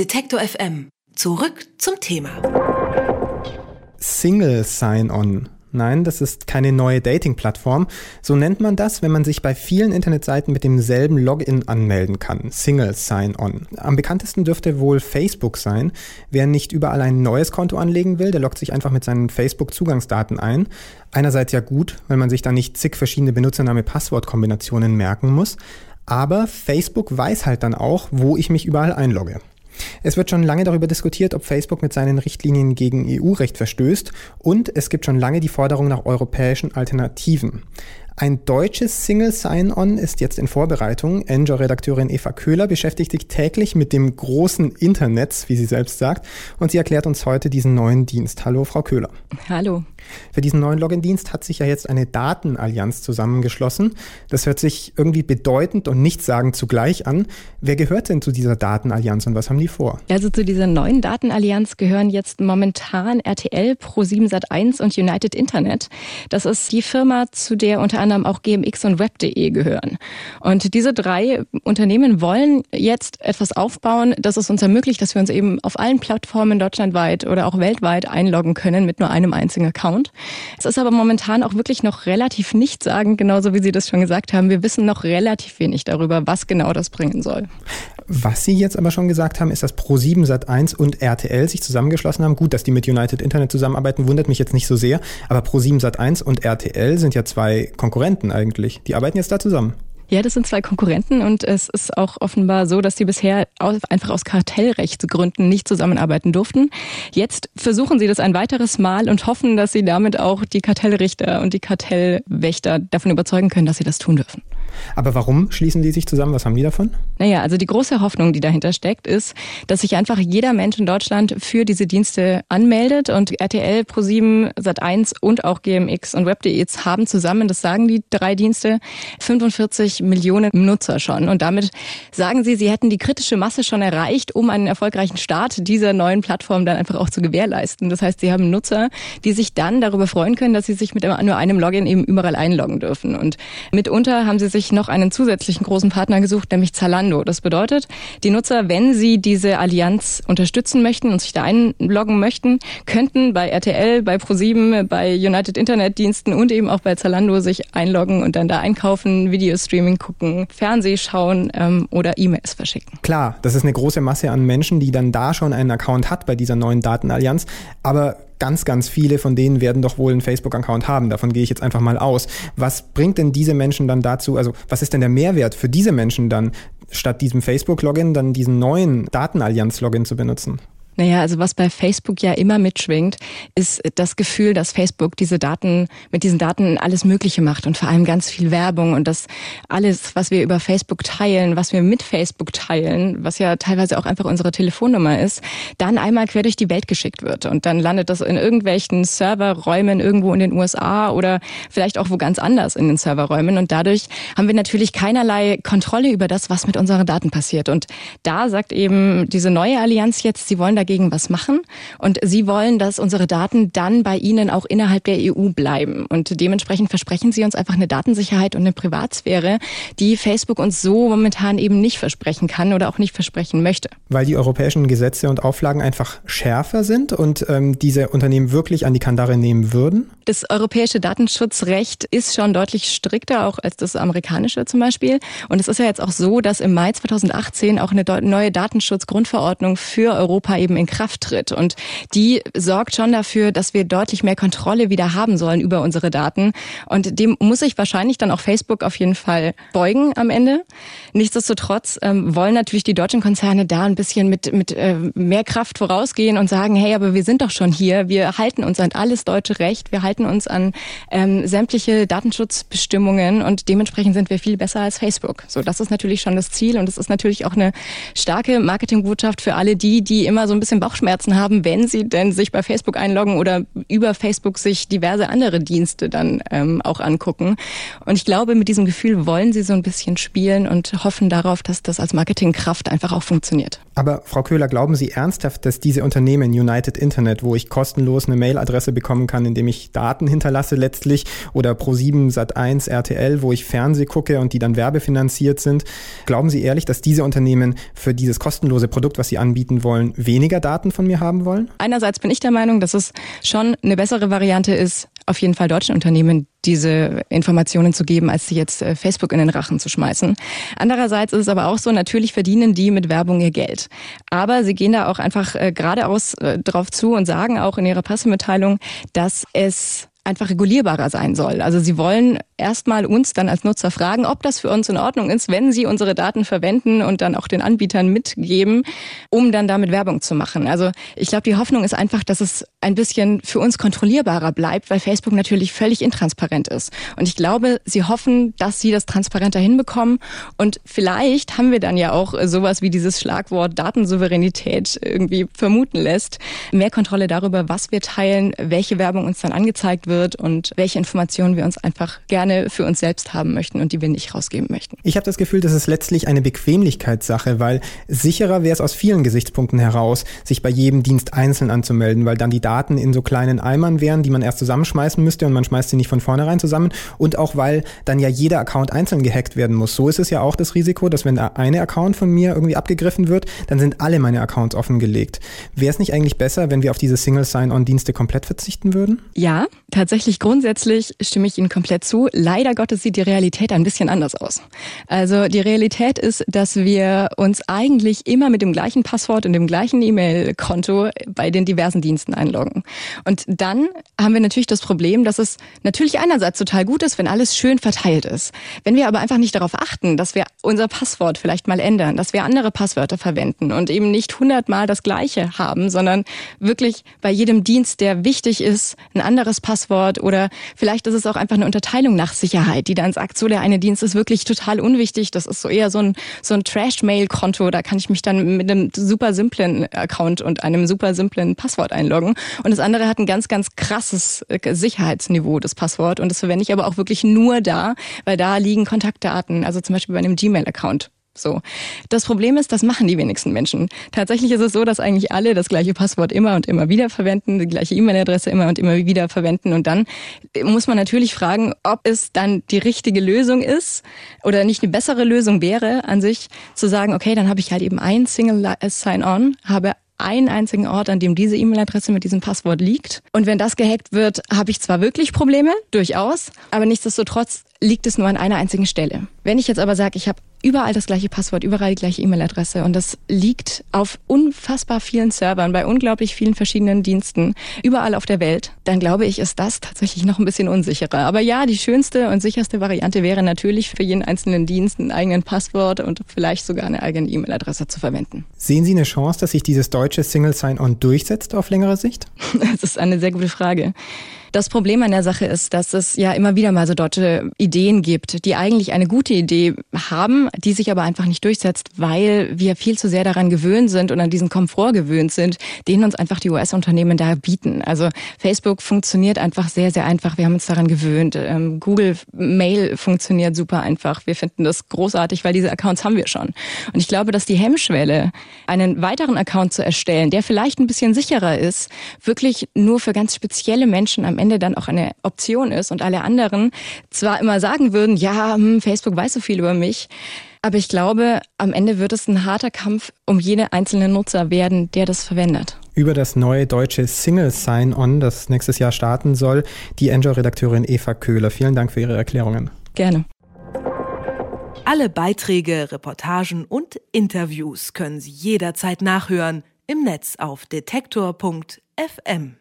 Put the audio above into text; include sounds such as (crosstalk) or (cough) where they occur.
Detektor FM. Zurück zum Thema. Single Sign-On. Nein, das ist keine neue Dating-Plattform. So nennt man das, wenn man sich bei vielen Internetseiten mit demselben Login anmelden kann. Single Sign-On. Am bekanntesten dürfte wohl Facebook sein. Wer nicht überall ein neues Konto anlegen will, der loggt sich einfach mit seinen Facebook-Zugangsdaten ein. Einerseits ja gut, weil man sich da nicht zig verschiedene Benutzername-Passwort-Kombinationen merken muss. Aber Facebook weiß halt dann auch, wo ich mich überall einlogge. Es wird schon lange darüber diskutiert, ob Facebook mit seinen Richtlinien gegen EU-Recht verstößt und es gibt schon lange die Forderung nach europäischen Alternativen. Ein deutsches Single Sign-On ist jetzt in Vorbereitung. Enjoy-Redakteurin Eva Köhler beschäftigt sich täglich mit dem großen Internet, wie sie selbst sagt, und sie erklärt uns heute diesen neuen Dienst. Hallo, Frau Köhler. Hallo. Für diesen neuen Login-Dienst hat sich ja jetzt eine Datenallianz zusammengeschlossen. Das hört sich irgendwie bedeutend und nichtssagend zugleich an. Wer gehört denn zu dieser Datenallianz und was haben die vor? Also zu dieser neuen Datenallianz gehören jetzt momentan RTL, Pro7 Sat1 und United Internet. Das ist die Firma, zu der unter anderem anderem auch GMX und Web.de gehören. Und diese drei Unternehmen wollen jetzt etwas aufbauen, das es uns ermöglicht, dass wir uns eben auf allen Plattformen deutschlandweit oder auch weltweit einloggen können mit nur einem einzigen Account. Es ist aber momentan auch wirklich noch relativ nichtssagend, genauso wie Sie das schon gesagt haben. Wir wissen noch relativ wenig darüber, was genau das bringen soll. Was Sie jetzt aber schon gesagt haben, ist, dass Pro7 Sat1 und RTL sich zusammengeschlossen haben. Gut, dass die mit United Internet zusammenarbeiten, wundert mich jetzt nicht so sehr. Aber Pro7 Sat1 und RTL sind ja zwei Konkurrenten eigentlich. Die arbeiten jetzt da zusammen. Ja, das sind zwei Konkurrenten und es ist auch offenbar so, dass sie bisher einfach aus Kartellrechtsgründen nicht zusammenarbeiten durften. Jetzt versuchen sie das ein weiteres Mal und hoffen, dass sie damit auch die Kartellrichter und die Kartellwächter davon überzeugen können, dass sie das tun dürfen. Aber warum schließen die sich zusammen? Was haben die davon? Naja, also die große Hoffnung, die dahinter steckt, ist, dass sich einfach jeder Mensch in Deutschland für diese Dienste anmeldet und RTL, Pro7, Sat1 und auch GMX und Web.de haben zusammen, das sagen die drei Dienste, 45 Millionen Nutzer schon. Und damit sagen sie, sie hätten die kritische Masse schon erreicht, um einen erfolgreichen Start dieser neuen Plattform dann einfach auch zu gewährleisten. Das heißt, sie haben Nutzer, die sich dann darüber freuen können, dass sie sich mit nur einem Login eben überall einloggen dürfen. Und mitunter haben sie sich noch einen zusätzlichen großen Partner gesucht, nämlich Zalando. Das bedeutet, die Nutzer, wenn sie diese Allianz unterstützen möchten und sich da einloggen möchten, könnten bei RTL, bei Pro7, bei United Internet Diensten und eben auch bei Zalando sich einloggen und dann da einkaufen, Videostreaming gucken, Fernseh schauen ähm, oder E-Mails verschicken. Klar, das ist eine große Masse an Menschen, die dann da schon einen Account hat bei dieser neuen Datenallianz. Aber ganz, ganz viele von denen werden doch wohl einen Facebook-Account haben. Davon gehe ich jetzt einfach mal aus. Was bringt denn diese Menschen dann dazu, also was ist denn der Mehrwert für diese Menschen dann, statt diesem Facebook-Login dann diesen neuen Datenallianz-Login zu benutzen? Naja, also was bei Facebook ja immer mitschwingt, ist das Gefühl, dass Facebook diese Daten, mit diesen Daten alles Mögliche macht und vor allem ganz viel Werbung und dass alles, was wir über Facebook teilen, was wir mit Facebook teilen, was ja teilweise auch einfach unsere Telefonnummer ist, dann einmal quer durch die Welt geschickt wird. Und dann landet das in irgendwelchen Serverräumen irgendwo in den USA oder vielleicht auch wo ganz anders in den Serverräumen. Und dadurch haben wir natürlich keinerlei Kontrolle über das, was mit unseren Daten passiert. Und da sagt eben diese neue Allianz jetzt, sie wollen dagegen dagegen was machen. Und Sie wollen, dass unsere Daten dann bei Ihnen auch innerhalb der EU bleiben. Und dementsprechend versprechen Sie uns einfach eine Datensicherheit und eine Privatsphäre, die Facebook uns so momentan eben nicht versprechen kann oder auch nicht versprechen möchte. Weil die europäischen Gesetze und Auflagen einfach schärfer sind und ähm, diese Unternehmen wirklich an die Kandare nehmen würden? Das europäische Datenschutzrecht ist schon deutlich strikter, auch als das amerikanische zum Beispiel. Und es ist ja jetzt auch so, dass im Mai 2018 auch eine neue Datenschutzgrundverordnung für Europa eben in Kraft tritt. Und die sorgt schon dafür, dass wir deutlich mehr Kontrolle wieder haben sollen über unsere Daten. Und dem muss sich wahrscheinlich dann auch Facebook auf jeden Fall beugen am Ende. Nichtsdestotrotz ähm, wollen natürlich die deutschen Konzerne da ein bisschen mit, mit äh, mehr Kraft vorausgehen und sagen, hey, aber wir sind doch schon hier, wir halten uns an alles deutsche Recht, wir halten uns an ähm, sämtliche Datenschutzbestimmungen und dementsprechend sind wir viel besser als Facebook. So, das ist natürlich schon das Ziel und es ist natürlich auch eine starke Marketingbotschaft für alle die, die immer so ein ein bisschen Bauchschmerzen haben, wenn sie denn sich bei Facebook einloggen oder über Facebook sich diverse andere Dienste dann ähm, auch angucken. Und ich glaube, mit diesem Gefühl wollen sie so ein bisschen spielen und hoffen darauf, dass das als Marketingkraft einfach auch funktioniert. Aber Frau Köhler, glauben Sie ernsthaft, dass diese Unternehmen United Internet, wo ich kostenlos eine Mailadresse bekommen kann, indem ich Daten hinterlasse letztlich, oder Pro7, Sat1, RTL, wo ich Fernseh gucke und die dann werbefinanziert sind, glauben Sie ehrlich, dass diese Unternehmen für dieses kostenlose Produkt, was sie anbieten wollen, weniger Daten von mir haben wollen? Einerseits bin ich der Meinung, dass es schon eine bessere Variante ist, auf jeden Fall deutschen Unternehmen diese Informationen zu geben, als sie jetzt äh, Facebook in den Rachen zu schmeißen. Andererseits ist es aber auch so, natürlich verdienen die mit Werbung ihr Geld. Aber sie gehen da auch einfach äh, geradeaus äh, drauf zu und sagen auch in ihrer Pressemitteilung, dass es einfach regulierbarer sein soll. Also sie wollen erstmal uns dann als Nutzer fragen, ob das für uns in Ordnung ist, wenn sie unsere Daten verwenden und dann auch den Anbietern mitgeben, um dann damit Werbung zu machen. Also ich glaube, die Hoffnung ist einfach, dass es ein bisschen für uns kontrollierbarer bleibt, weil Facebook natürlich völlig intransparent ist. Und ich glaube, sie hoffen, dass sie das transparenter hinbekommen. Und vielleicht haben wir dann ja auch sowas wie dieses Schlagwort Datensouveränität irgendwie vermuten lässt. Mehr Kontrolle darüber, was wir teilen, welche Werbung uns dann angezeigt wird und welche Informationen wir uns einfach gerne für uns selbst haben möchten und die wir nicht rausgeben möchten. Ich habe das Gefühl, das ist letztlich eine Bequemlichkeitssache, weil sicherer wäre es aus vielen Gesichtspunkten heraus, sich bei jedem Dienst einzeln anzumelden, weil dann die Daten in so kleinen Eimern wären, die man erst zusammenschmeißen müsste und man schmeißt sie nicht von vornherein zusammen und auch weil dann ja jeder Account einzeln gehackt werden muss. So ist es ja auch das Risiko, dass wenn da eine Account von mir irgendwie abgegriffen wird, dann sind alle meine Accounts offengelegt. Wäre es nicht eigentlich besser, wenn wir auf diese Single Sign-On-Dienste komplett verzichten würden? Ja, Tatsächlich grundsätzlich stimme ich Ihnen komplett zu. Leider Gottes sieht die Realität ein bisschen anders aus. Also die Realität ist, dass wir uns eigentlich immer mit dem gleichen Passwort und dem gleichen E-Mail-Konto bei den diversen Diensten einloggen. Und dann haben wir natürlich das Problem, dass es natürlich einerseits total gut ist, wenn alles schön verteilt ist. Wenn wir aber einfach nicht darauf achten, dass wir unser Passwort vielleicht mal ändern, dass wir andere Passwörter verwenden und eben nicht hundertmal das gleiche haben, sondern wirklich bei jedem Dienst, der wichtig ist, ein anderes Passwort Passwort oder vielleicht ist es auch einfach eine Unterteilung nach Sicherheit, die dann sagt, so der eine Dienst ist wirklich total unwichtig, das ist so eher so ein, so ein Trash-Mail-Konto, da kann ich mich dann mit einem super simplen Account und einem super simplen Passwort einloggen. Und das andere hat ein ganz, ganz krasses äh, Sicherheitsniveau, das Passwort. Und das verwende ich aber auch wirklich nur da, weil da liegen Kontaktdaten, also zum Beispiel bei einem Gmail-Account so. Das Problem ist, das machen die wenigsten Menschen. Tatsächlich ist es so, dass eigentlich alle das gleiche Passwort immer und immer wieder verwenden, die gleiche E-Mail-Adresse immer und immer wieder verwenden. Und dann muss man natürlich fragen, ob es dann die richtige Lösung ist oder nicht eine bessere Lösung wäre, an sich zu sagen, okay, dann habe ich halt eben ein Single Sign-On, habe einen einzigen Ort, an dem diese E-Mail-Adresse mit diesem Passwort liegt. Und wenn das gehackt wird, habe ich zwar wirklich Probleme, durchaus, aber nichtsdestotrotz liegt es nur an einer einzigen Stelle. Wenn ich jetzt aber sage, ich habe überall das gleiche Passwort, überall die gleiche E-Mail-Adresse und das liegt auf unfassbar vielen Servern bei unglaublich vielen verschiedenen Diensten überall auf der Welt, dann glaube ich, ist das tatsächlich noch ein bisschen unsicherer. Aber ja, die schönste und sicherste Variante wäre natürlich für jeden einzelnen Dienst einen eigenen Passwort und vielleicht sogar eine eigene E-Mail-Adresse zu verwenden. Sehen Sie eine Chance, dass sich dieses deutsche Single Sign-On durchsetzt auf längere Sicht? (laughs) Das ist eine sehr gute Frage. Das Problem an der Sache ist, dass es ja immer wieder mal so deutsche Ideen gibt, die eigentlich eine gute Idee haben, die sich aber einfach nicht durchsetzt, weil wir viel zu sehr daran gewöhnt sind und an diesen Komfort gewöhnt sind, den uns einfach die US-Unternehmen da bieten. Also Facebook funktioniert einfach sehr, sehr einfach. Wir haben uns daran gewöhnt. Ähm, Google Mail funktioniert super einfach. Wir finden das großartig, weil diese Accounts haben wir schon. Und ich glaube, dass die Hemmschwelle, einen weiteren Account zu erstellen, der vielleicht ein bisschen sicherer ist, wirklich nur für ganz spezielle Menschen am Ende dann auch eine Option ist und alle anderen zwar immer sagen würden, ja, hm, Facebook weiß so viel über mich, aber ich glaube, am Ende wird es ein harter Kampf um jede einzelne Nutzer werden, der das verwendet. Über das neue deutsche Single Sign-On, das nächstes Jahr starten soll, die Enjoy-Redakteurin Eva Köhler. Vielen Dank für Ihre Erklärungen. Gerne. Alle Beiträge, Reportagen und Interviews können Sie jederzeit nachhören im Netz auf detektor.fm.